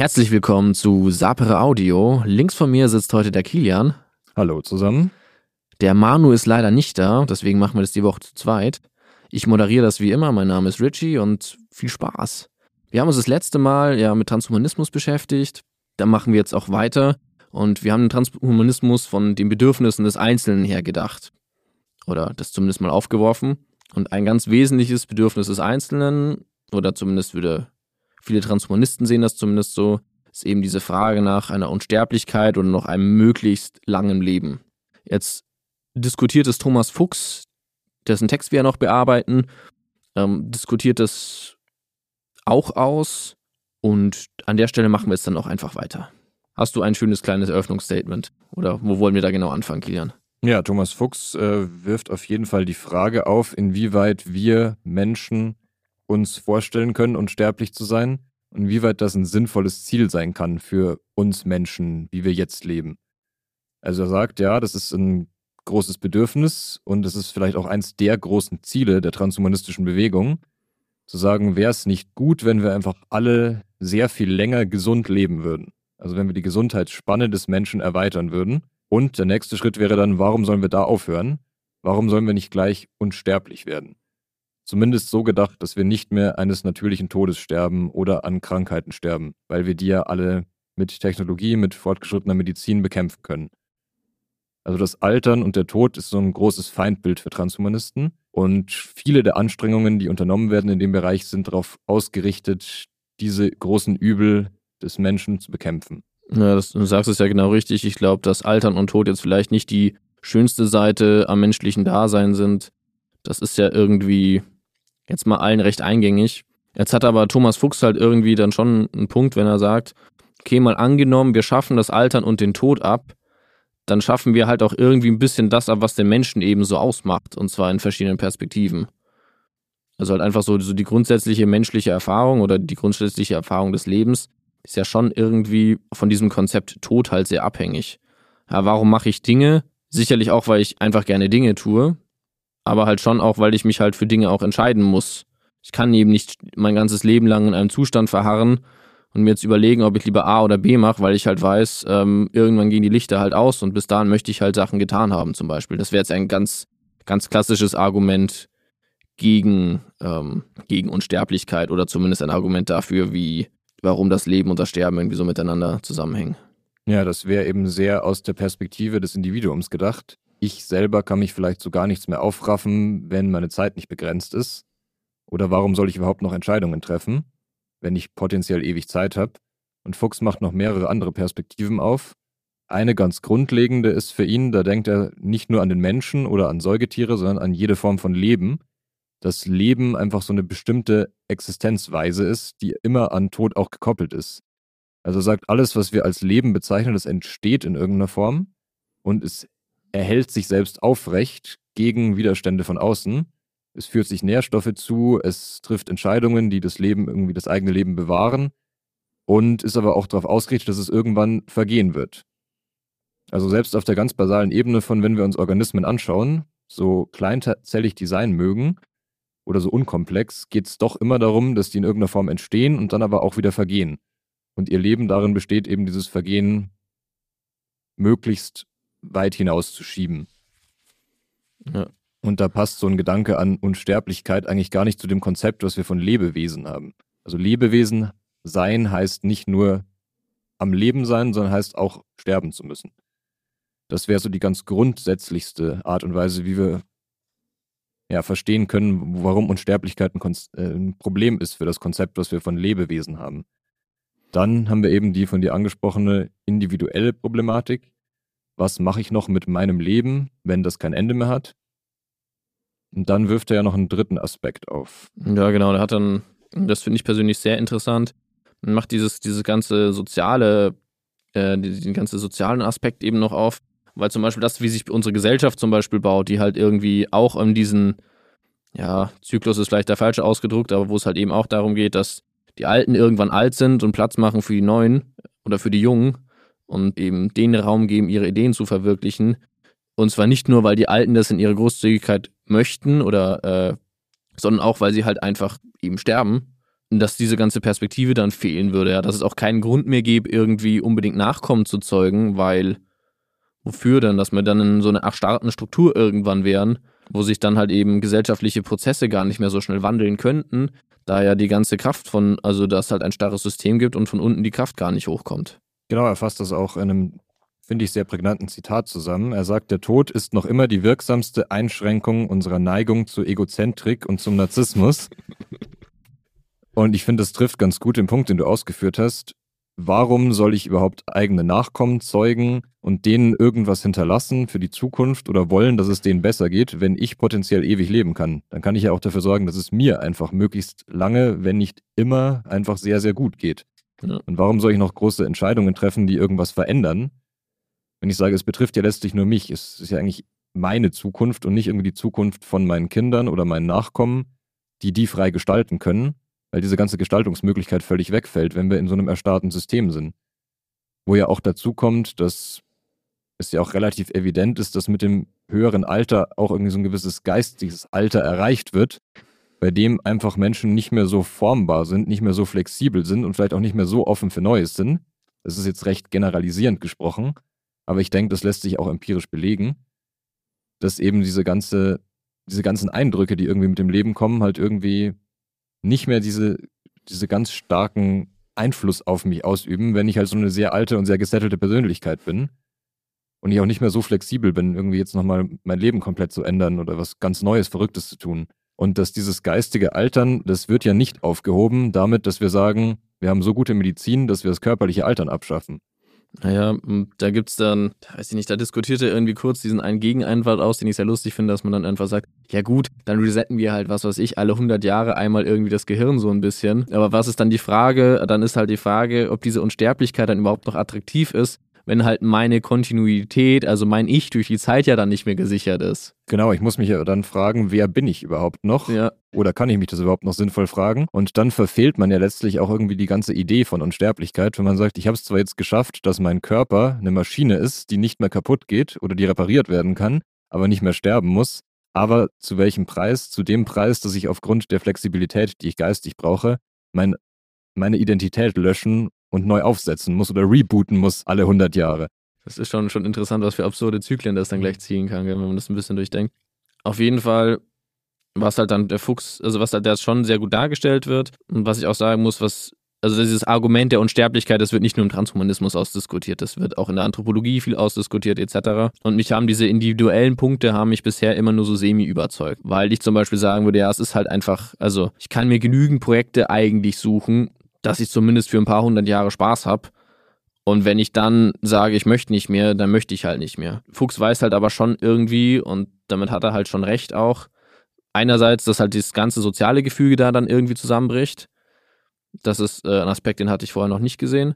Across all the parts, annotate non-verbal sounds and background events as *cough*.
Herzlich willkommen zu Sapere Audio. Links von mir sitzt heute der Kilian. Hallo zusammen. Der Manu ist leider nicht da, deswegen machen wir das die Woche zu zweit. Ich moderiere das wie immer. Mein Name ist Richie und viel Spaß. Wir haben uns das letzte Mal ja mit Transhumanismus beschäftigt. Da machen wir jetzt auch weiter. Und wir haben den Transhumanismus von den Bedürfnissen des Einzelnen her gedacht. Oder das zumindest mal aufgeworfen. Und ein ganz wesentliches Bedürfnis des Einzelnen, oder zumindest würde viele Transhumanisten sehen das zumindest so, ist eben diese Frage nach einer Unsterblichkeit oder noch einem möglichst langen Leben. Jetzt diskutiert es Thomas Fuchs, dessen Text wir ja noch bearbeiten, ähm, diskutiert das auch aus und an der Stelle machen wir es dann auch einfach weiter. Hast du ein schönes kleines Eröffnungsstatement? Oder wo wollen wir da genau anfangen, Kilian? Ja, Thomas Fuchs äh, wirft auf jeden Fall die Frage auf, inwieweit wir Menschen uns vorstellen können, unsterblich zu sein und inwieweit das ein sinnvolles Ziel sein kann für uns Menschen, wie wir jetzt leben. Also er sagt, ja, das ist ein großes Bedürfnis und es ist vielleicht auch eins der großen Ziele der transhumanistischen Bewegung, zu sagen, wäre es nicht gut, wenn wir einfach alle sehr viel länger gesund leben würden. Also wenn wir die Gesundheitsspanne des Menschen erweitern würden. Und der nächste Schritt wäre dann, warum sollen wir da aufhören? Warum sollen wir nicht gleich unsterblich werden? Zumindest so gedacht, dass wir nicht mehr eines natürlichen Todes sterben oder an Krankheiten sterben, weil wir die ja alle mit Technologie, mit fortgeschrittener Medizin bekämpfen können. Also das Altern und der Tod ist so ein großes Feindbild für Transhumanisten und viele der Anstrengungen, die unternommen werden in dem Bereich, sind darauf ausgerichtet, diese großen Übel des Menschen zu bekämpfen. Ja, das, du sagst es ja genau richtig. Ich glaube, dass Altern und Tod jetzt vielleicht nicht die schönste Seite am menschlichen Dasein sind. Das ist ja irgendwie jetzt mal allen recht eingängig. Jetzt hat aber Thomas Fuchs halt irgendwie dann schon einen Punkt, wenn er sagt, okay, mal angenommen, wir schaffen das Altern und den Tod ab, dann schaffen wir halt auch irgendwie ein bisschen das ab, was den Menschen eben so ausmacht, und zwar in verschiedenen Perspektiven. Also halt einfach so, so die grundsätzliche menschliche Erfahrung oder die grundsätzliche Erfahrung des Lebens ist ja schon irgendwie von diesem Konzept Tod halt sehr abhängig. Ja, warum mache ich Dinge? Sicherlich auch, weil ich einfach gerne Dinge tue, aber halt schon auch, weil ich mich halt für Dinge auch entscheiden muss. Ich kann eben nicht mein ganzes Leben lang in einem Zustand verharren und mir jetzt überlegen, ob ich lieber A oder B mache, weil ich halt weiß, ähm, irgendwann gehen die Lichter halt aus und bis dahin möchte ich halt Sachen getan haben, zum Beispiel. Das wäre jetzt ein ganz, ganz klassisches Argument gegen, ähm, gegen Unsterblichkeit oder zumindest ein Argument dafür, wie, warum das Leben und das Sterben irgendwie so miteinander zusammenhängen. Ja, das wäre eben sehr aus der Perspektive des Individuums gedacht ich selber kann mich vielleicht zu gar nichts mehr aufraffen, wenn meine Zeit nicht begrenzt ist? Oder warum soll ich überhaupt noch Entscheidungen treffen, wenn ich potenziell ewig Zeit habe? Und Fuchs macht noch mehrere andere Perspektiven auf. Eine ganz grundlegende ist für ihn, da denkt er nicht nur an den Menschen oder an Säugetiere, sondern an jede Form von Leben. Dass Leben einfach so eine bestimmte Existenzweise ist, die immer an Tod auch gekoppelt ist. Also sagt, alles, was wir als Leben bezeichnen, das entsteht in irgendeiner Form und es er hält sich selbst aufrecht gegen Widerstände von außen. Es führt sich Nährstoffe zu, es trifft Entscheidungen, die das Leben, irgendwie das eigene Leben bewahren und ist aber auch darauf ausgerichtet, dass es irgendwann vergehen wird. Also selbst auf der ganz basalen Ebene von, wenn wir uns Organismen anschauen, so kleinzellig die sein mögen oder so unkomplex, geht es doch immer darum, dass die in irgendeiner Form entstehen und dann aber auch wieder vergehen. Und ihr Leben darin besteht eben dieses Vergehen möglichst weit hinaus zu schieben. Ja. Und da passt so ein Gedanke an Unsterblichkeit eigentlich gar nicht zu dem Konzept, was wir von Lebewesen haben. Also Lebewesen sein heißt nicht nur am Leben sein, sondern heißt auch sterben zu müssen. Das wäre so die ganz grundsätzlichste Art und Weise, wie wir ja, verstehen können, warum Unsterblichkeit ein, äh, ein Problem ist für das Konzept, was wir von Lebewesen haben. Dann haben wir eben die von dir angesprochene individuelle Problematik, was mache ich noch mit meinem Leben, wenn das kein Ende mehr hat? Und dann wirft er ja noch einen dritten Aspekt auf. Ja, genau. Der hat dann, das finde ich persönlich sehr interessant, macht dieses, dieses ganze soziale, äh, den ganzen sozialen Aspekt eben noch auf. Weil zum Beispiel das, wie sich unsere Gesellschaft zum Beispiel baut, die halt irgendwie auch in diesen, ja, Zyklus ist vielleicht der falsche ausgedruckt, aber wo es halt eben auch darum geht, dass die Alten irgendwann alt sind und Platz machen für die Neuen oder für die Jungen und eben den Raum geben, ihre Ideen zu verwirklichen. Und zwar nicht nur, weil die Alten das in ihrer Großzügigkeit möchten oder, äh, sondern auch, weil sie halt einfach eben sterben. dass diese ganze Perspektive dann fehlen würde, ja, dass es auch keinen Grund mehr gäbe, irgendwie unbedingt Nachkommen zu zeugen, weil wofür denn, dass wir dann in so einer erstarrten Struktur irgendwann wären, wo sich dann halt eben gesellschaftliche Prozesse gar nicht mehr so schnell wandeln könnten, da ja die ganze Kraft von, also dass halt ein starres System gibt und von unten die Kraft gar nicht hochkommt. Genau, er fasst das auch in einem, finde ich, sehr prägnanten Zitat zusammen. Er sagt, der Tod ist noch immer die wirksamste Einschränkung unserer Neigung zur Egozentrik und zum Narzissmus. Und ich finde, das trifft ganz gut den Punkt, den du ausgeführt hast. Warum soll ich überhaupt eigene Nachkommen zeugen und denen irgendwas hinterlassen für die Zukunft oder wollen, dass es denen besser geht, wenn ich potenziell ewig leben kann? Dann kann ich ja auch dafür sorgen, dass es mir einfach möglichst lange, wenn nicht immer, einfach sehr, sehr gut geht. Und warum soll ich noch große Entscheidungen treffen, die irgendwas verändern? Wenn ich sage, es betrifft ja letztlich nur mich, es ist ja eigentlich meine Zukunft und nicht irgendwie die Zukunft von meinen Kindern oder meinen Nachkommen, die die frei gestalten können weil diese ganze Gestaltungsmöglichkeit völlig wegfällt, wenn wir in so einem erstarrten System sind. Wo ja auch dazu kommt, dass es ja auch relativ evident ist, dass mit dem höheren Alter auch irgendwie so ein gewisses geistiges Alter erreicht wird, bei dem einfach Menschen nicht mehr so formbar sind, nicht mehr so flexibel sind und vielleicht auch nicht mehr so offen für Neues sind. Das ist jetzt recht generalisierend gesprochen, aber ich denke, das lässt sich auch empirisch belegen, dass eben diese ganze, diese ganzen Eindrücke, die irgendwie mit dem Leben kommen, halt irgendwie nicht mehr diese, diese ganz starken Einfluss auf mich ausüben, wenn ich halt so eine sehr alte und sehr gesettelte Persönlichkeit bin und ich auch nicht mehr so flexibel bin, irgendwie jetzt nochmal mein Leben komplett zu ändern oder was ganz Neues, Verrücktes zu tun. Und dass dieses geistige Altern, das wird ja nicht aufgehoben damit, dass wir sagen, wir haben so gute Medizin, dass wir das körperliche Altern abschaffen. Naja, da gibt es dann, weiß ich nicht, da diskutierte irgendwie kurz diesen einen Gegeneinwand aus, den ich sehr lustig finde, dass man dann einfach sagt, ja gut, dann resetten wir halt, was weiß ich, alle 100 Jahre einmal irgendwie das Gehirn so ein bisschen. Aber was ist dann die Frage? Dann ist halt die Frage, ob diese Unsterblichkeit dann überhaupt noch attraktiv ist, wenn halt meine Kontinuität, also mein Ich durch die Zeit ja dann nicht mehr gesichert ist. Genau, ich muss mich ja dann fragen, wer bin ich überhaupt noch? Ja. Oder kann ich mich das überhaupt noch sinnvoll fragen? Und dann verfehlt man ja letztlich auch irgendwie die ganze Idee von Unsterblichkeit, wenn man sagt, ich habe es zwar jetzt geschafft, dass mein Körper eine Maschine ist, die nicht mehr kaputt geht oder die repariert werden kann, aber nicht mehr sterben muss. Aber zu welchem Preis? Zu dem Preis, dass ich aufgrund der Flexibilität, die ich geistig brauche, mein, meine Identität löschen und neu aufsetzen muss oder rebooten muss alle 100 Jahre. Das ist schon, schon interessant, was für absurde Zyklen das dann gleich ziehen kann, wenn man das ein bisschen durchdenkt. Auf jeden Fall, was halt dann der Fuchs, also was halt da schon sehr gut dargestellt wird und was ich auch sagen muss, was, also dieses Argument der Unsterblichkeit, das wird nicht nur im Transhumanismus ausdiskutiert, das wird auch in der Anthropologie viel ausdiskutiert etc. Und mich haben diese individuellen Punkte, haben mich bisher immer nur so semi überzeugt, weil ich zum Beispiel sagen würde, ja, es ist halt einfach, also ich kann mir genügend Projekte eigentlich suchen, dass ich zumindest für ein paar hundert Jahre Spaß habe. Und wenn ich dann sage, ich möchte nicht mehr, dann möchte ich halt nicht mehr. Fuchs weiß halt aber schon irgendwie, und damit hat er halt schon recht auch, einerseits, dass halt dieses ganze soziale Gefüge da dann irgendwie zusammenbricht. Das ist äh, ein Aspekt, den hatte ich vorher noch nicht gesehen.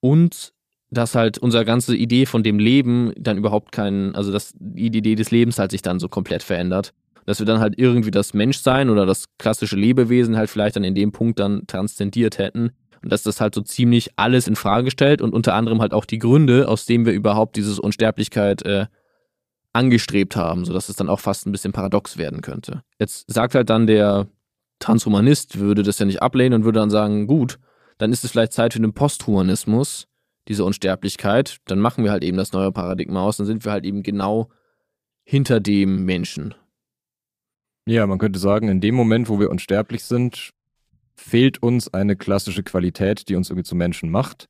Und dass halt unsere ganze Idee von dem Leben dann überhaupt keinen, also dass die Idee des Lebens halt sich dann so komplett verändert dass wir dann halt irgendwie das Menschsein oder das klassische Lebewesen halt vielleicht dann in dem Punkt dann transzendiert hätten und dass das halt so ziemlich alles in Frage stellt und unter anderem halt auch die Gründe, aus denen wir überhaupt diese Unsterblichkeit äh, angestrebt haben, sodass es dann auch fast ein bisschen paradox werden könnte. Jetzt sagt halt dann der Transhumanist, würde das ja nicht ablehnen und würde dann sagen, gut, dann ist es vielleicht Zeit für den Posthumanismus, diese Unsterblichkeit, dann machen wir halt eben das neue Paradigma aus, dann sind wir halt eben genau hinter dem Menschen. Ja, man könnte sagen, in dem Moment, wo wir unsterblich sind, fehlt uns eine klassische Qualität, die uns irgendwie zu Menschen macht.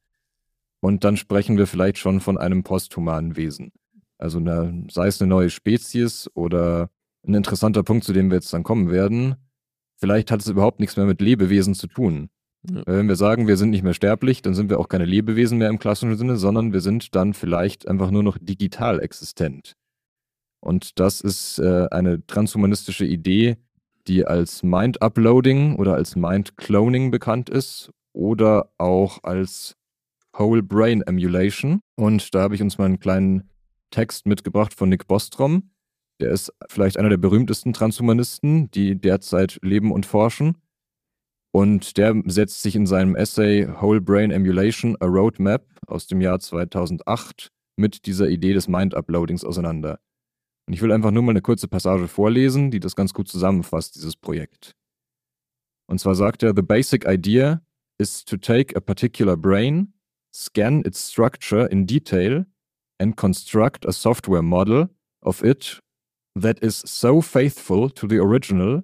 Und dann sprechen wir vielleicht schon von einem posthumanen Wesen. Also eine, sei es eine neue Spezies oder ein interessanter Punkt, zu dem wir jetzt dann kommen werden. Vielleicht hat es überhaupt nichts mehr mit Lebewesen zu tun. Ja. Wenn wir sagen, wir sind nicht mehr sterblich, dann sind wir auch keine Lebewesen mehr im klassischen Sinne, sondern wir sind dann vielleicht einfach nur noch digital existent. Und das ist äh, eine transhumanistische Idee, die als Mind Uploading oder als Mind Cloning bekannt ist oder auch als Whole Brain Emulation. Und da habe ich uns mal einen kleinen Text mitgebracht von Nick Bostrom. Der ist vielleicht einer der berühmtesten Transhumanisten, die derzeit leben und forschen. Und der setzt sich in seinem Essay Whole Brain Emulation, a Roadmap aus dem Jahr 2008 mit dieser Idee des Mind-Uploadings auseinander. Und ich will einfach nur mal eine kurze Passage vorlesen, die das ganz gut zusammenfasst, dieses Projekt. Und zwar sagt er, the basic idea is to take a particular brain, scan its structure in detail and construct a software model of it that is so faithful to the original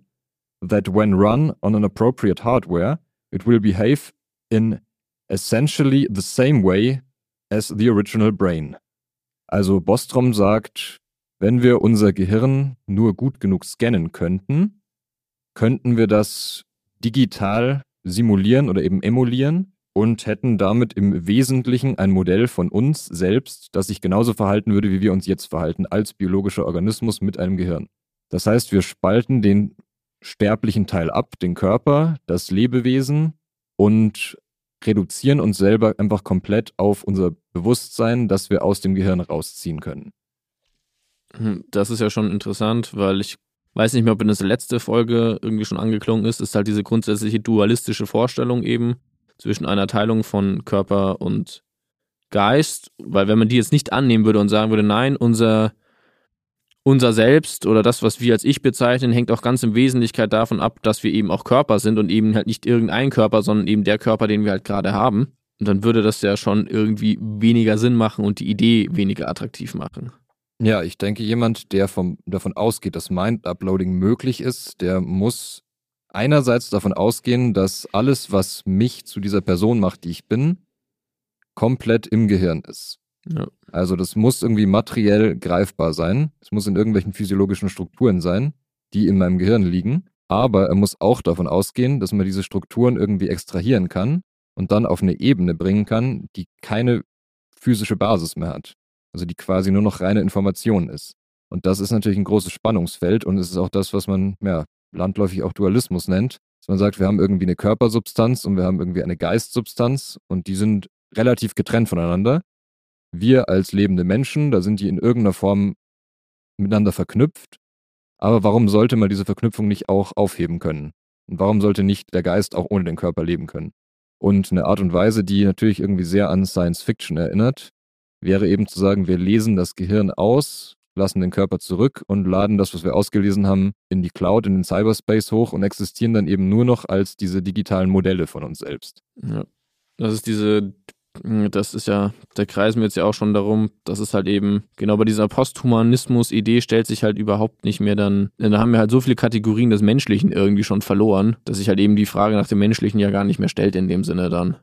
that when run on an appropriate hardware, it will behave in essentially the same way as the original brain. Also Bostrom sagt, wenn wir unser Gehirn nur gut genug scannen könnten, könnten wir das digital simulieren oder eben emulieren und hätten damit im Wesentlichen ein Modell von uns selbst, das sich genauso verhalten würde, wie wir uns jetzt verhalten, als biologischer Organismus mit einem Gehirn. Das heißt, wir spalten den sterblichen Teil ab, den Körper, das Lebewesen und reduzieren uns selber einfach komplett auf unser Bewusstsein, das wir aus dem Gehirn rausziehen können. Hm, das ist ja schon interessant, weil ich weiß nicht mehr, ob in der letzte Folge irgendwie schon angeklungen ist, ist halt diese grundsätzliche dualistische Vorstellung eben zwischen einer Teilung von Körper und Geist, weil wenn man die jetzt nicht annehmen würde und sagen würde, nein, unser, unser Selbst oder das, was wir als Ich bezeichnen, hängt auch ganz in Wesentlichkeit davon ab, dass wir eben auch Körper sind und eben halt nicht irgendein Körper, sondern eben der Körper, den wir halt gerade haben. Und dann würde das ja schon irgendwie weniger Sinn machen und die Idee weniger attraktiv machen. Ja, ich denke, jemand, der vom, davon ausgeht, dass Mind-Uploading möglich ist, der muss einerseits davon ausgehen, dass alles, was mich zu dieser Person macht, die ich bin, komplett im Gehirn ist. Ja. Also das muss irgendwie materiell greifbar sein. Es muss in irgendwelchen physiologischen Strukturen sein, die in meinem Gehirn liegen. Aber er muss auch davon ausgehen, dass man diese Strukturen irgendwie extrahieren kann und dann auf eine Ebene bringen kann, die keine physische Basis mehr hat. Also die quasi nur noch reine Information ist. Und das ist natürlich ein großes Spannungsfeld und es ist auch das, was man ja, landläufig auch Dualismus nennt. Dass man sagt, wir haben irgendwie eine Körpersubstanz und wir haben irgendwie eine Geistsubstanz und die sind relativ getrennt voneinander. Wir als lebende Menschen, da sind die in irgendeiner Form miteinander verknüpft. Aber warum sollte man diese Verknüpfung nicht auch aufheben können? Und warum sollte nicht der Geist auch ohne den Körper leben können? Und eine Art und Weise, die natürlich irgendwie sehr an Science Fiction erinnert, wäre eben zu sagen, wir lesen das Gehirn aus, lassen den Körper zurück und laden das, was wir ausgelesen haben, in die Cloud, in den Cyberspace hoch und existieren dann eben nur noch als diese digitalen Modelle von uns selbst. Ja. Das ist diese, das ist ja, da kreisen wir jetzt ja auch schon darum, dass es halt eben, genau bei dieser Posthumanismus-Idee stellt sich halt überhaupt nicht mehr dann, da haben wir halt so viele Kategorien des Menschlichen irgendwie schon verloren, dass sich halt eben die Frage nach dem Menschlichen ja gar nicht mehr stellt in dem Sinne dann.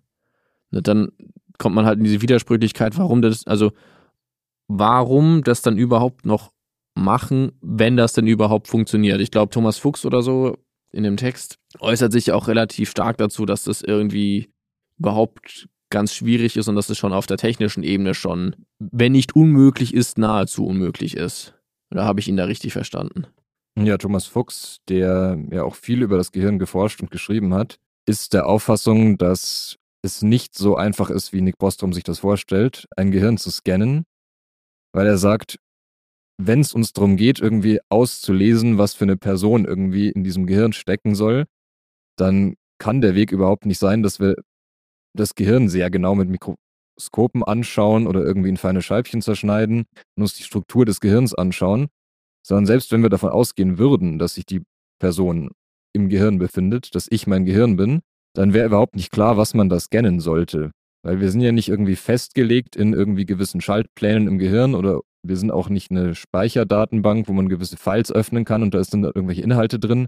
Dann kommt man halt in diese Widersprüchlichkeit, warum das, also warum das dann überhaupt noch machen, wenn das denn überhaupt funktioniert. Ich glaube, Thomas Fuchs oder so in dem Text äußert sich auch relativ stark dazu, dass das irgendwie überhaupt ganz schwierig ist und dass es schon auf der technischen Ebene schon, wenn nicht unmöglich ist, nahezu unmöglich ist. Oder habe ich ihn da richtig verstanden? Ja, Thomas Fuchs, der ja auch viel über das Gehirn geforscht und geschrieben hat, ist der Auffassung, dass es nicht so einfach ist, wie Nick Bostrom sich das vorstellt, ein Gehirn zu scannen, weil er sagt, wenn es uns darum geht, irgendwie auszulesen, was für eine Person irgendwie in diesem Gehirn stecken soll, dann kann der Weg überhaupt nicht sein, dass wir das Gehirn sehr genau mit Mikroskopen anschauen oder irgendwie in feine Scheibchen zerschneiden und uns die Struktur des Gehirns anschauen, sondern selbst wenn wir davon ausgehen würden, dass sich die Person im Gehirn befindet, dass ich mein Gehirn bin, dann wäre überhaupt nicht klar, was man da scannen sollte. Weil wir sind ja nicht irgendwie festgelegt in irgendwie gewissen Schaltplänen im Gehirn oder wir sind auch nicht eine Speicherdatenbank, wo man gewisse Files öffnen kann und da ist dann irgendwelche Inhalte drin,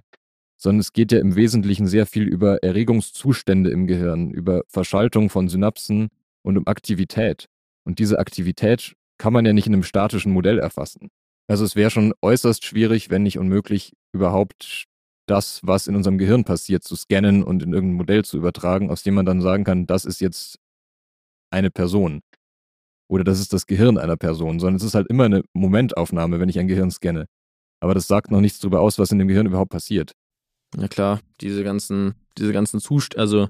sondern es geht ja im Wesentlichen sehr viel über Erregungszustände im Gehirn, über Verschaltung von Synapsen und um Aktivität. Und diese Aktivität kann man ja nicht in einem statischen Modell erfassen. Also es wäre schon äußerst schwierig, wenn nicht unmöglich, überhaupt das, was in unserem Gehirn passiert, zu scannen und in irgendein Modell zu übertragen, aus dem man dann sagen kann, das ist jetzt eine Person. Oder das ist das Gehirn einer Person, sondern es ist halt immer eine Momentaufnahme, wenn ich ein Gehirn scanne. Aber das sagt noch nichts darüber aus, was in dem Gehirn überhaupt passiert. Ja klar, diese ganzen, diese ganzen Zustände, also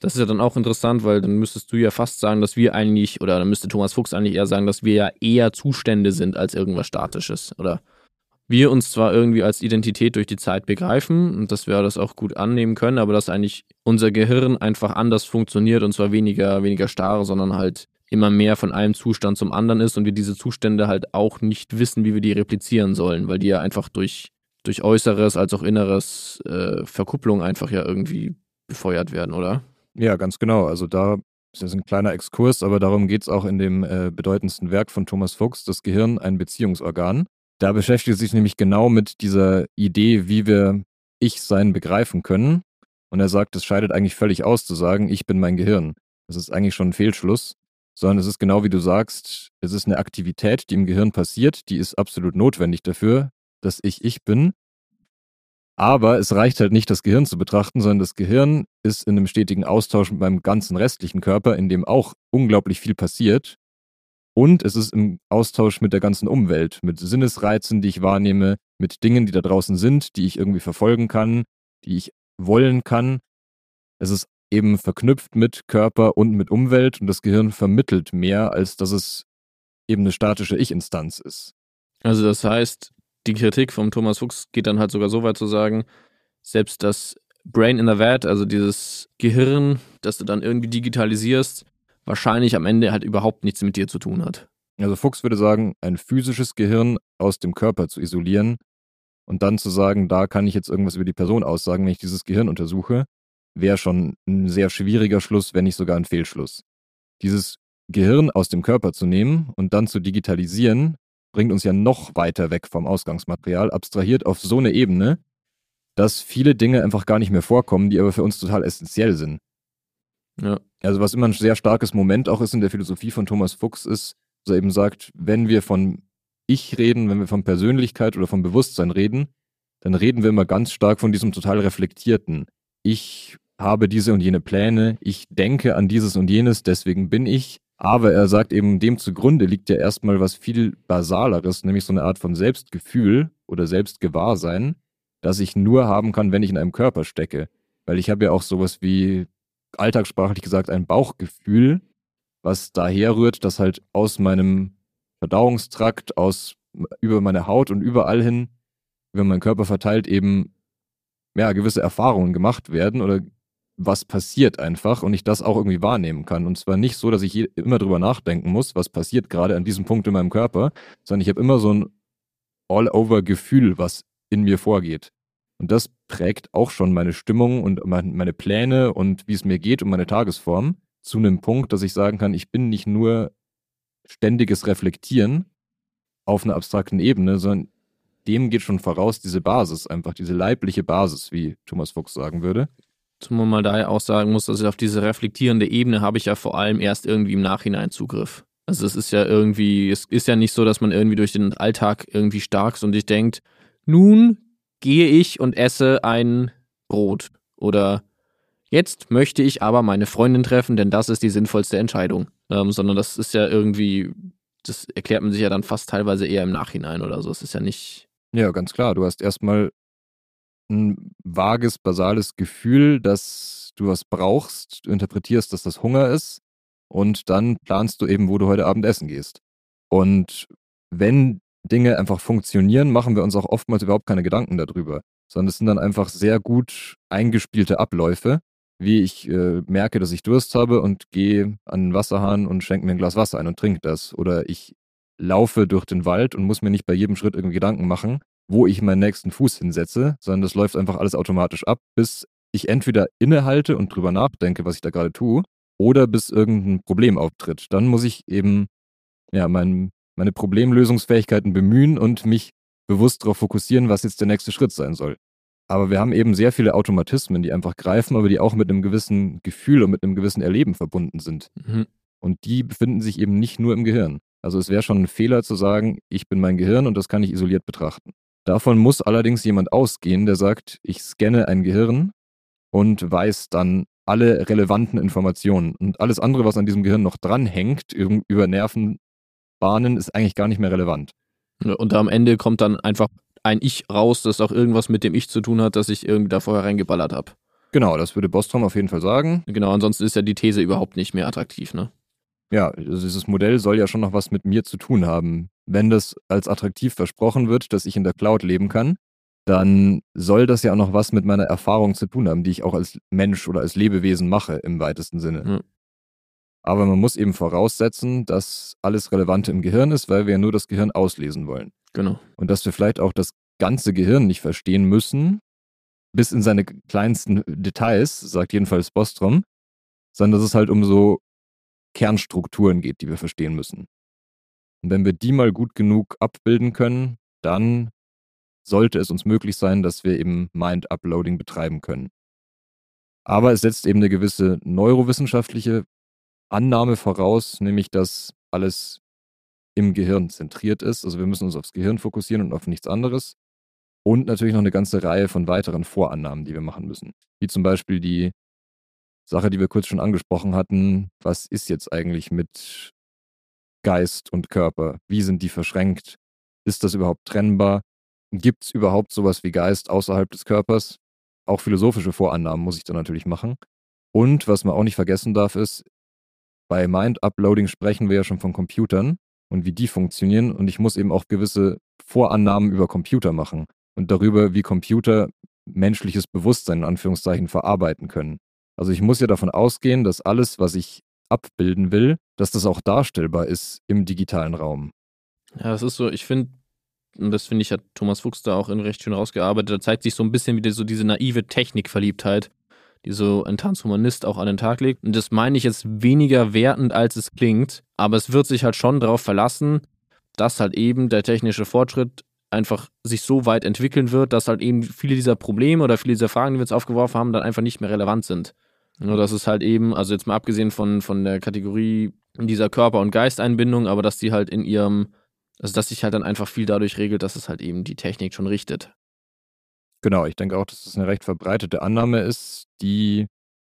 das ist ja dann auch interessant, weil dann müsstest du ja fast sagen, dass wir eigentlich, oder dann müsste Thomas Fuchs eigentlich eher sagen, dass wir ja eher Zustände sind als irgendwas Statisches. Oder wir uns zwar irgendwie als Identität durch die Zeit begreifen und dass wir das auch gut annehmen können, aber dass eigentlich unser Gehirn einfach anders funktioniert und zwar weniger, weniger starr, sondern halt immer mehr von einem Zustand zum anderen ist und wir diese Zustände halt auch nicht wissen, wie wir die replizieren sollen, weil die ja einfach durch durch äußeres als auch inneres äh, Verkupplung einfach ja irgendwie befeuert werden, oder? Ja, ganz genau. Also da ist jetzt ein kleiner Exkurs, aber darum geht es auch in dem äh, bedeutendsten Werk von Thomas Fuchs, das Gehirn, ein Beziehungsorgan. Da beschäftigt sich nämlich genau mit dieser Idee, wie wir Ich-Sein begreifen können. Und er sagt, es scheidet eigentlich völlig aus zu sagen, ich bin mein Gehirn. Das ist eigentlich schon ein Fehlschluss, sondern es ist genau wie du sagst, es ist eine Aktivität, die im Gehirn passiert, die ist absolut notwendig dafür, dass ich ich bin. Aber es reicht halt nicht, das Gehirn zu betrachten, sondern das Gehirn ist in einem stetigen Austausch mit meinem ganzen restlichen Körper, in dem auch unglaublich viel passiert. Und es ist im Austausch mit der ganzen Umwelt, mit Sinnesreizen, die ich wahrnehme, mit Dingen, die da draußen sind, die ich irgendwie verfolgen kann, die ich wollen kann. Es ist eben verknüpft mit Körper und mit Umwelt und das Gehirn vermittelt mehr, als dass es eben eine statische Ich-Instanz ist. Also das heißt, die Kritik vom Thomas Fuchs geht dann halt sogar so weit zu sagen, selbst das Brain in the Vat, also dieses Gehirn, das du dann irgendwie digitalisierst, wahrscheinlich am Ende halt überhaupt nichts mit dir zu tun hat. Also Fuchs würde sagen, ein physisches Gehirn aus dem Körper zu isolieren und dann zu sagen, da kann ich jetzt irgendwas über die Person aussagen, wenn ich dieses Gehirn untersuche, wäre schon ein sehr schwieriger Schluss, wenn nicht sogar ein Fehlschluss. Dieses Gehirn aus dem Körper zu nehmen und dann zu digitalisieren, bringt uns ja noch weiter weg vom Ausgangsmaterial, abstrahiert auf so eine Ebene, dass viele Dinge einfach gar nicht mehr vorkommen, die aber für uns total essentiell sind. Ja. Also was immer ein sehr starkes Moment auch ist in der Philosophie von Thomas Fuchs ist, dass er eben sagt, wenn wir von Ich reden, wenn wir von Persönlichkeit oder von Bewusstsein reden, dann reden wir immer ganz stark von diesem total reflektierten. Ich habe diese und jene Pläne, ich denke an dieses und jenes, deswegen bin ich. Aber er sagt eben, dem zugrunde liegt ja erstmal was viel Basaleres, nämlich so eine Art von Selbstgefühl oder Selbstgewahrsein, das ich nur haben kann, wenn ich in einem Körper stecke. Weil ich habe ja auch sowas wie, alltagssprachlich gesagt, ein Bauchgefühl, was daher rührt, dass halt aus meinem Verdauungstrakt, aus über meine Haut und überall hin, über meinen Körper verteilt, eben ja, gewisse Erfahrungen gemacht werden oder was passiert einfach und ich das auch irgendwie wahrnehmen kann. Und zwar nicht so, dass ich immer drüber nachdenken muss, was passiert gerade an diesem Punkt in meinem Körper, sondern ich habe immer so ein All-over-Gefühl, was in mir vorgeht. Und das prägt auch schon meine Stimmung und meine Pläne und wie es mir geht und meine Tagesform zu einem Punkt, dass ich sagen kann, ich bin nicht nur ständiges Reflektieren auf einer abstrakten Ebene, sondern dem geht schon voraus diese Basis, einfach diese leibliche Basis, wie Thomas Fuchs sagen würde. Zumal man daher auch sagen muss, dass auf diese reflektierende Ebene habe ich ja vor allem erst irgendwie im Nachhinein Zugriff. Also es ist ja irgendwie, es ist ja nicht so, dass man irgendwie durch den Alltag irgendwie stark ist und sich denkt, nun gehe ich und esse ein Brot oder jetzt möchte ich aber meine Freundin treffen, denn das ist die sinnvollste Entscheidung. Ähm, sondern das ist ja irgendwie, das erklärt man sich ja dann fast teilweise eher im Nachhinein oder so. Es ist ja nicht. Ja, ganz klar. Du hast erstmal ein vages, basales Gefühl, dass du was brauchst, du interpretierst, dass das Hunger ist und dann planst du eben, wo du heute Abend essen gehst. Und wenn Dinge einfach funktionieren, machen wir uns auch oftmals überhaupt keine Gedanken darüber, sondern es sind dann einfach sehr gut eingespielte Abläufe, wie ich äh, merke, dass ich Durst habe und gehe an den Wasserhahn und schenke mir ein Glas Wasser ein und trinke das. Oder ich laufe durch den Wald und muss mir nicht bei jedem Schritt irgendwie Gedanken machen, wo ich meinen nächsten Fuß hinsetze, sondern das läuft einfach alles automatisch ab, bis ich entweder innehalte und drüber nachdenke, was ich da gerade tue, oder bis irgendein Problem auftritt. Dann muss ich eben ja, mein, meine Problemlösungsfähigkeiten bemühen und mich bewusst darauf fokussieren, was jetzt der nächste Schritt sein soll. Aber wir haben eben sehr viele Automatismen, die einfach greifen, aber die auch mit einem gewissen Gefühl und mit einem gewissen Erleben verbunden sind. Mhm. Und die befinden sich eben nicht nur im Gehirn. Also es wäre schon ein Fehler zu sagen, ich bin mein Gehirn und das kann ich isoliert betrachten. Davon muss allerdings jemand ausgehen, der sagt, ich scanne ein Gehirn und weiß dann alle relevanten Informationen. Und alles andere, was an diesem Gehirn noch dranhängt, über Nervenbahnen, ist eigentlich gar nicht mehr relevant. Und am Ende kommt dann einfach ein Ich raus, das auch irgendwas mit dem Ich zu tun hat, das ich irgendwie da vorher reingeballert habe. Genau, das würde Bostrom auf jeden Fall sagen. Genau, ansonsten ist ja die These überhaupt nicht mehr attraktiv, ne? Ja, also dieses Modell soll ja schon noch was mit mir zu tun haben. Wenn das als attraktiv versprochen wird, dass ich in der Cloud leben kann, dann soll das ja auch noch was mit meiner Erfahrung zu tun haben, die ich auch als Mensch oder als Lebewesen mache im weitesten Sinne. Aber man muss eben voraussetzen, dass alles Relevante im Gehirn ist, weil wir ja nur das Gehirn auslesen wollen. Genau. Und dass wir vielleicht auch das ganze Gehirn nicht verstehen müssen, bis in seine kleinsten Details, sagt jedenfalls Bostrom, sondern dass es halt um so Kernstrukturen geht, die wir verstehen müssen. Und wenn wir die mal gut genug abbilden können, dann sollte es uns möglich sein, dass wir eben Mind-Uploading betreiben können. Aber es setzt eben eine gewisse neurowissenschaftliche Annahme voraus, nämlich dass alles im Gehirn zentriert ist. Also wir müssen uns aufs Gehirn fokussieren und auf nichts anderes. Und natürlich noch eine ganze Reihe von weiteren Vorannahmen, die wir machen müssen. Wie zum Beispiel die Sache, die wir kurz schon angesprochen hatten. Was ist jetzt eigentlich mit Geist und Körper? Wie sind die verschränkt? Ist das überhaupt trennbar? Gibt es überhaupt sowas wie Geist außerhalb des Körpers? Auch philosophische Vorannahmen muss ich da natürlich machen. Und was man auch nicht vergessen darf, ist, bei Mind-Uploading sprechen wir ja schon von Computern und wie die funktionieren. Und ich muss eben auch gewisse Vorannahmen über Computer machen und darüber, wie Computer menschliches Bewusstsein in Anführungszeichen verarbeiten können. Also ich muss ja davon ausgehen, dass alles, was ich abbilden will, dass das auch darstellbar ist im digitalen Raum. Ja, das ist so, ich finde, und das finde ich, hat Thomas Fuchs da auch in recht schön rausgearbeitet, da zeigt sich so ein bisschen wieder so diese naive Technikverliebtheit, die so ein Transhumanist auch an den Tag legt. Und das meine ich jetzt weniger wertend, als es klingt, aber es wird sich halt schon darauf verlassen, dass halt eben der technische Fortschritt einfach sich so weit entwickeln wird, dass halt eben viele dieser Probleme oder viele dieser Fragen, die wir jetzt aufgeworfen haben, dann einfach nicht mehr relevant sind. Nur dass es halt eben, also jetzt mal abgesehen von, von der Kategorie dieser Körper- und Geisteinbindung, aber dass die halt in ihrem, also dass sich halt dann einfach viel dadurch regelt, dass es halt eben die Technik schon richtet. Genau, ich denke auch, dass das eine recht verbreitete Annahme ist, die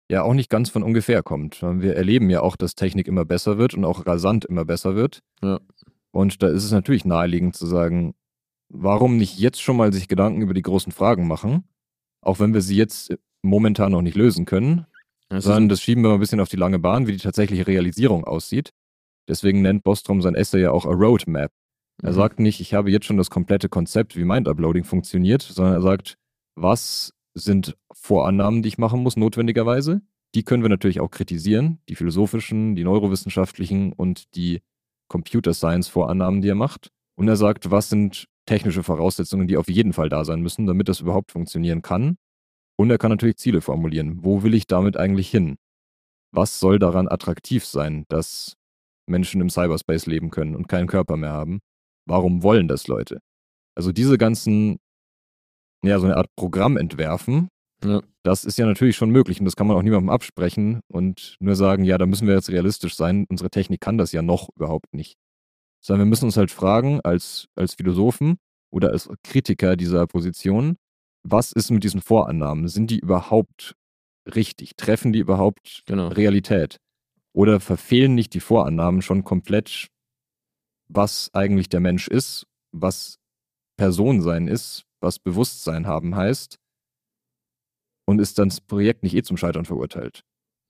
ja auch nicht ganz von ungefähr kommt. Wir erleben ja auch, dass Technik immer besser wird und auch rasant immer besser wird. Ja. Und da ist es natürlich naheliegend zu sagen, warum nicht jetzt schon mal sich Gedanken über die großen Fragen machen, auch wenn wir sie jetzt momentan noch nicht lösen können, das sondern das schieben wir mal ein bisschen auf die lange Bahn, wie die tatsächliche Realisierung aussieht. Deswegen nennt Bostrom sein Essay ja auch a Roadmap. Er mhm. sagt nicht, ich habe jetzt schon das komplette Konzept, wie Mind-Uploading funktioniert, sondern er sagt, was sind Vorannahmen, die ich machen muss, notwendigerweise. Die können wir natürlich auch kritisieren, die philosophischen, die neurowissenschaftlichen und die Computer Science Vorannahmen, die er macht. Und er sagt, was sind technische Voraussetzungen, die auf jeden Fall da sein müssen, damit das überhaupt funktionieren kann. Und er kann natürlich Ziele formulieren. Wo will ich damit eigentlich hin? Was soll daran attraktiv sein, dass Menschen im Cyberspace leben können und keinen Körper mehr haben? Warum wollen das Leute? Also diese ganzen ja, so eine Art Programm entwerfen. Ja. Das ist ja natürlich schon möglich und das kann man auch niemandem absprechen und nur sagen, ja, da müssen wir jetzt realistisch sein. Unsere Technik kann das ja noch überhaupt nicht. Sondern wir müssen uns halt fragen, als, als Philosophen oder als Kritiker dieser Position, was ist mit diesen Vorannahmen? Sind die überhaupt richtig? Treffen die überhaupt genau. Realität? Oder verfehlen nicht die Vorannahmen schon komplett, was eigentlich der Mensch ist, was Person sein ist, was Bewusstsein haben heißt und ist dann das Projekt nicht eh zum Scheitern verurteilt.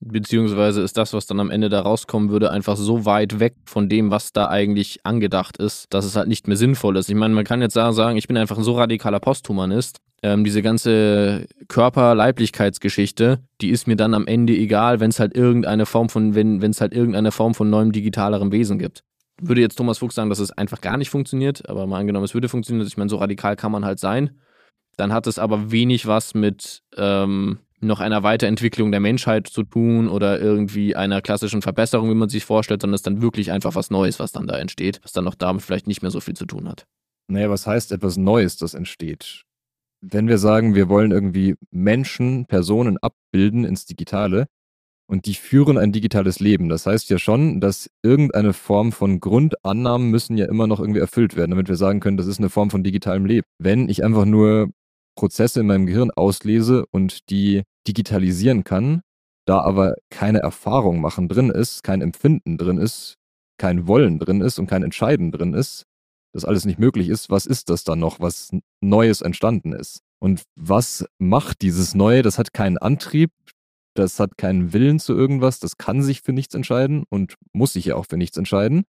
Beziehungsweise ist das, was dann am Ende da rauskommen würde, einfach so weit weg von dem, was da eigentlich angedacht ist, dass es halt nicht mehr sinnvoll ist. Ich meine, man kann jetzt sagen, ich bin einfach ein so radikaler Posthumanist. Ähm, diese ganze Körper-Leiblichkeitsgeschichte, die ist mir dann am Ende egal, wenn es halt irgendeine Form von, wenn es halt irgendeine Form von neuem digitalerem Wesen gibt würde jetzt Thomas Fuchs sagen, dass es einfach gar nicht funktioniert, aber mal angenommen, es würde funktionieren, ich meine, so radikal kann man halt sein. Dann hat es aber wenig was mit ähm, noch einer Weiterentwicklung der Menschheit zu tun oder irgendwie einer klassischen Verbesserung, wie man sich vorstellt, sondern es ist dann wirklich einfach was Neues, was dann da entsteht, was dann noch damit vielleicht nicht mehr so viel zu tun hat. Naja, was heißt etwas Neues, das entsteht? Wenn wir sagen, wir wollen irgendwie Menschen, Personen abbilden ins Digitale, und die führen ein digitales Leben. Das heißt ja schon, dass irgendeine Form von Grundannahmen müssen ja immer noch irgendwie erfüllt werden, damit wir sagen können, das ist eine Form von digitalem Leben. Wenn ich einfach nur Prozesse in meinem Gehirn auslese und die digitalisieren kann, da aber keine Erfahrung machen drin ist, kein Empfinden drin ist, kein Wollen drin ist und kein Entscheiden drin ist, das alles nicht möglich ist, was ist das dann noch, was Neues entstanden ist? Und was macht dieses Neue? Das hat keinen Antrieb, das hat keinen Willen zu irgendwas, das kann sich für nichts entscheiden und muss sich ja auch für nichts entscheiden.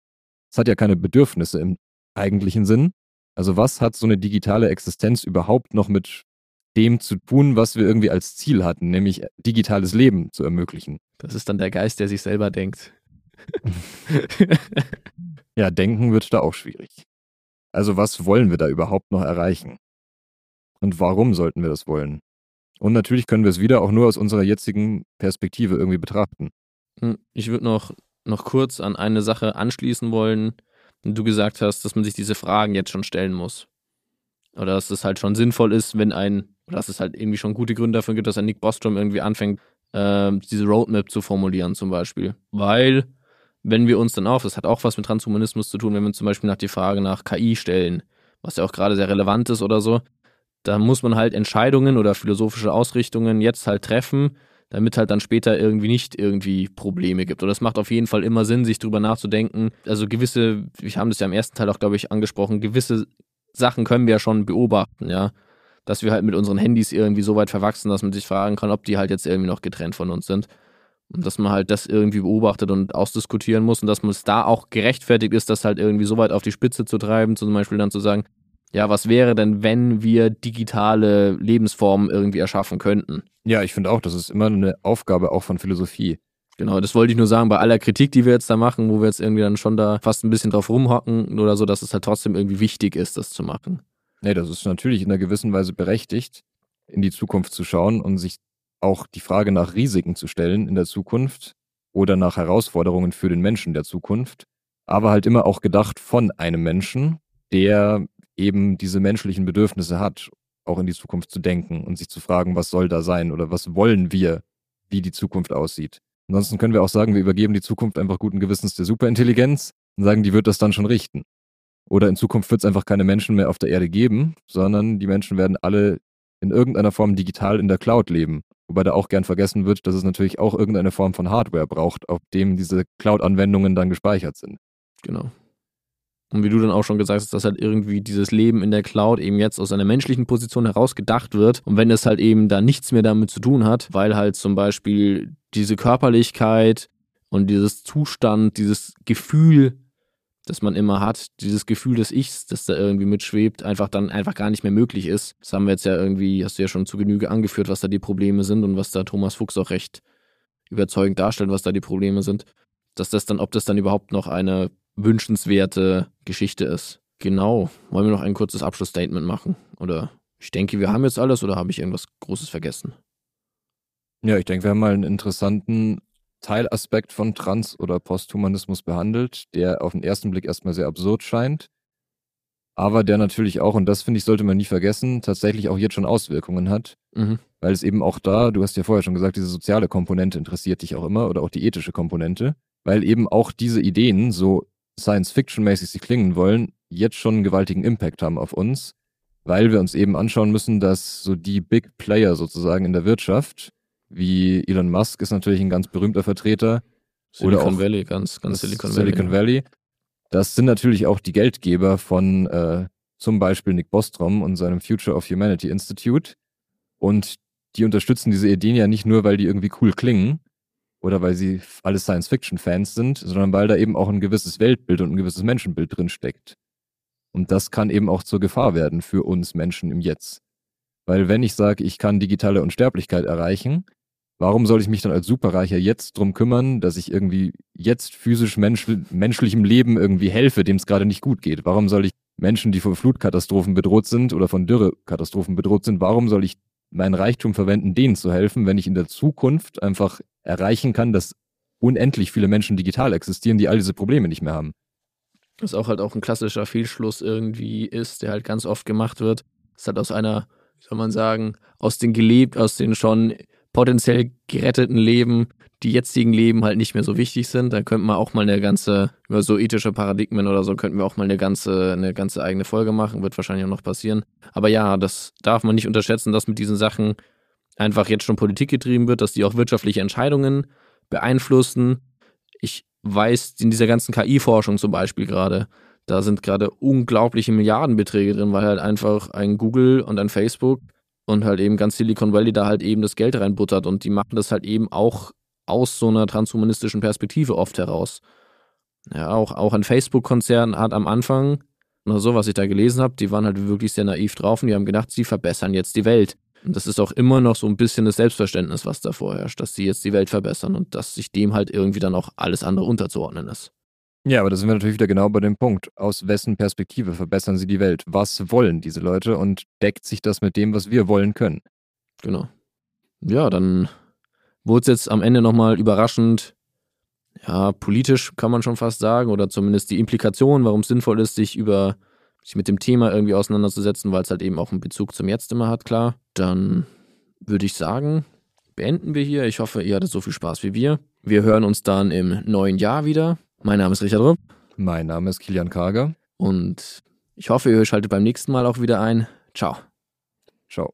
Es hat ja keine Bedürfnisse im eigentlichen Sinn. Also was hat so eine digitale Existenz überhaupt noch mit dem zu tun, was wir irgendwie als Ziel hatten, nämlich digitales Leben zu ermöglichen? Das ist dann der Geist, der sich selber denkt. *laughs* ja, denken wird da auch schwierig. Also was wollen wir da überhaupt noch erreichen? und warum sollten wir das wollen? Und natürlich können wir es wieder auch nur aus unserer jetzigen Perspektive irgendwie betrachten. Hm, ich würde noch, noch kurz an eine Sache anschließen wollen. Du gesagt hast, dass man sich diese Fragen jetzt schon stellen muss. Oder dass es halt schon sinnvoll ist, wenn ein, oder dass es halt irgendwie schon gute Gründe dafür gibt, dass ein Nick Bostrom irgendwie anfängt, äh, diese Roadmap zu formulieren zum Beispiel. Weil, wenn wir uns dann auch, das hat auch was mit Transhumanismus zu tun, wenn wir zum Beispiel nach die Frage nach KI stellen, was ja auch gerade sehr relevant ist oder so, da muss man halt Entscheidungen oder philosophische Ausrichtungen jetzt halt treffen, damit halt dann später irgendwie nicht irgendwie Probleme gibt. Und das macht auf jeden Fall immer Sinn, sich drüber nachzudenken. Also gewisse, wir haben das ja im ersten Teil auch, glaube ich, angesprochen, gewisse Sachen können wir ja schon beobachten, ja. Dass wir halt mit unseren Handys irgendwie so weit verwachsen, dass man sich fragen kann, ob die halt jetzt irgendwie noch getrennt von uns sind. Und dass man halt das irgendwie beobachtet und ausdiskutieren muss und dass man es da auch gerechtfertigt ist, das halt irgendwie so weit auf die Spitze zu treiben, zum Beispiel dann zu sagen, ja, was wäre denn, wenn wir digitale Lebensformen irgendwie erschaffen könnten? Ja, ich finde auch, das ist immer eine Aufgabe auch von Philosophie. Genau, das wollte ich nur sagen, bei aller Kritik, die wir jetzt da machen, wo wir jetzt irgendwie dann schon da fast ein bisschen drauf rumhocken oder so, dass es halt trotzdem irgendwie wichtig ist, das zu machen. Nee, das ist natürlich in einer gewissen Weise berechtigt, in die Zukunft zu schauen und sich auch die Frage nach Risiken zu stellen in der Zukunft oder nach Herausforderungen für den Menschen der Zukunft, aber halt immer auch gedacht von einem Menschen, der eben diese menschlichen Bedürfnisse hat, auch in die Zukunft zu denken und sich zu fragen, was soll da sein oder was wollen wir, wie die Zukunft aussieht. Ansonsten können wir auch sagen, wir übergeben die Zukunft einfach guten Gewissens der Superintelligenz und sagen, die wird das dann schon richten. Oder in Zukunft wird es einfach keine Menschen mehr auf der Erde geben, sondern die Menschen werden alle in irgendeiner Form digital in der Cloud leben. Wobei da auch gern vergessen wird, dass es natürlich auch irgendeine Form von Hardware braucht, auf dem diese Cloud-Anwendungen dann gespeichert sind. Genau. Und wie du dann auch schon gesagt hast, dass halt irgendwie dieses Leben in der Cloud eben jetzt aus einer menschlichen Position heraus gedacht wird. Und wenn es halt eben da nichts mehr damit zu tun hat, weil halt zum Beispiel diese Körperlichkeit und dieses Zustand, dieses Gefühl, das man immer hat, dieses Gefühl des Ichs, das da irgendwie mitschwebt, einfach dann einfach gar nicht mehr möglich ist. Das haben wir jetzt ja irgendwie, hast du ja schon zu Genüge angeführt, was da die Probleme sind und was da Thomas Fuchs auch recht überzeugend darstellt, was da die Probleme sind. Dass das dann, ob das dann überhaupt noch eine wünschenswerte Geschichte ist. Genau. Wollen wir noch ein kurzes Abschlussstatement machen? Oder ich denke, wir haben jetzt alles oder habe ich irgendwas Großes vergessen? Ja, ich denke, wir haben mal einen interessanten Teilaspekt von Trans- oder Posthumanismus behandelt, der auf den ersten Blick erstmal sehr absurd scheint, aber der natürlich auch, und das finde ich, sollte man nie vergessen, tatsächlich auch jetzt schon Auswirkungen hat, mhm. weil es eben auch da, du hast ja vorher schon gesagt, diese soziale Komponente interessiert dich auch immer oder auch die ethische Komponente, weil eben auch diese Ideen, so Science-Fiction-mäßig sie klingen wollen, jetzt schon einen gewaltigen Impact haben auf uns, weil wir uns eben anschauen müssen, dass so die Big Player sozusagen in der Wirtschaft, wie Elon Musk ist natürlich ein ganz berühmter Vertreter. Silicon oder auch Valley, ganz, ganz Silicon, Silicon Valley. Valley. Das sind natürlich auch die Geldgeber von äh, zum Beispiel Nick Bostrom und seinem Future of Humanity Institute. Und die unterstützen diese Ideen ja nicht nur, weil die irgendwie cool klingen, oder weil sie alle Science-Fiction-Fans sind, sondern weil da eben auch ein gewisses Weltbild und ein gewisses Menschenbild drin steckt. Und das kann eben auch zur Gefahr werden für uns Menschen im Jetzt. Weil wenn ich sage, ich kann digitale Unsterblichkeit erreichen, warum soll ich mich dann als Superreicher jetzt drum kümmern, dass ich irgendwie jetzt physisch mensch menschlichem Leben irgendwie helfe, dem es gerade nicht gut geht? Warum soll ich Menschen, die von Flutkatastrophen bedroht sind oder von Dürrekatastrophen bedroht sind, warum soll ich meinen Reichtum verwenden, denen zu helfen, wenn ich in der Zukunft einfach erreichen kann, dass unendlich viele Menschen digital existieren, die all diese Probleme nicht mehr haben. Was auch halt auch ein klassischer Fehlschluss irgendwie ist, der halt ganz oft gemacht wird. Das hat aus einer, wie soll man sagen, aus den gelebt, aus den schon potenziell geretteten Leben, die jetzigen Leben halt nicht mehr so wichtig sind. Da könnte man auch mal eine ganze, über so ethische Paradigmen oder so, könnten wir auch mal eine ganze, eine ganze eigene Folge machen, wird wahrscheinlich auch noch passieren. Aber ja, das darf man nicht unterschätzen, dass mit diesen Sachen einfach jetzt schon Politik getrieben wird, dass die auch wirtschaftliche Entscheidungen beeinflussen. Ich weiß in dieser ganzen KI-Forschung zum Beispiel gerade, da sind gerade unglaubliche Milliardenbeträge drin, weil halt einfach ein Google und ein Facebook und halt eben ganz Silicon Valley da halt eben das Geld reinbuttert und die machen das halt eben auch aus so einer transhumanistischen Perspektive oft heraus. Ja, auch, auch ein Facebook-Konzern hat am Anfang, oder so, was ich da gelesen habe, die waren halt wirklich sehr naiv drauf und die haben gedacht, sie verbessern jetzt die Welt. Und das ist auch immer noch so ein bisschen das Selbstverständnis, was da vorherrscht, dass sie jetzt die Welt verbessern und dass sich dem halt irgendwie dann auch alles andere unterzuordnen ist. Ja, aber da sind wir natürlich wieder genau bei dem Punkt. Aus wessen Perspektive verbessern sie die Welt? Was wollen diese Leute und deckt sich das mit dem, was wir wollen können? Genau. Ja, dann wurde es jetzt am Ende nochmal überraschend, ja, politisch kann man schon fast sagen, oder zumindest die Implikation, warum es sinnvoll ist, sich über sich mit dem Thema irgendwie auseinanderzusetzen, weil es halt eben auch einen Bezug zum Jetzt immer hat, klar. Dann würde ich sagen, beenden wir hier. Ich hoffe, ihr hattet so viel Spaß wie wir. Wir hören uns dann im neuen Jahr wieder. Mein Name ist Richard Rupp. Mein Name ist Kilian Karger. Und ich hoffe, ihr schaltet beim nächsten Mal auch wieder ein. Ciao. Ciao.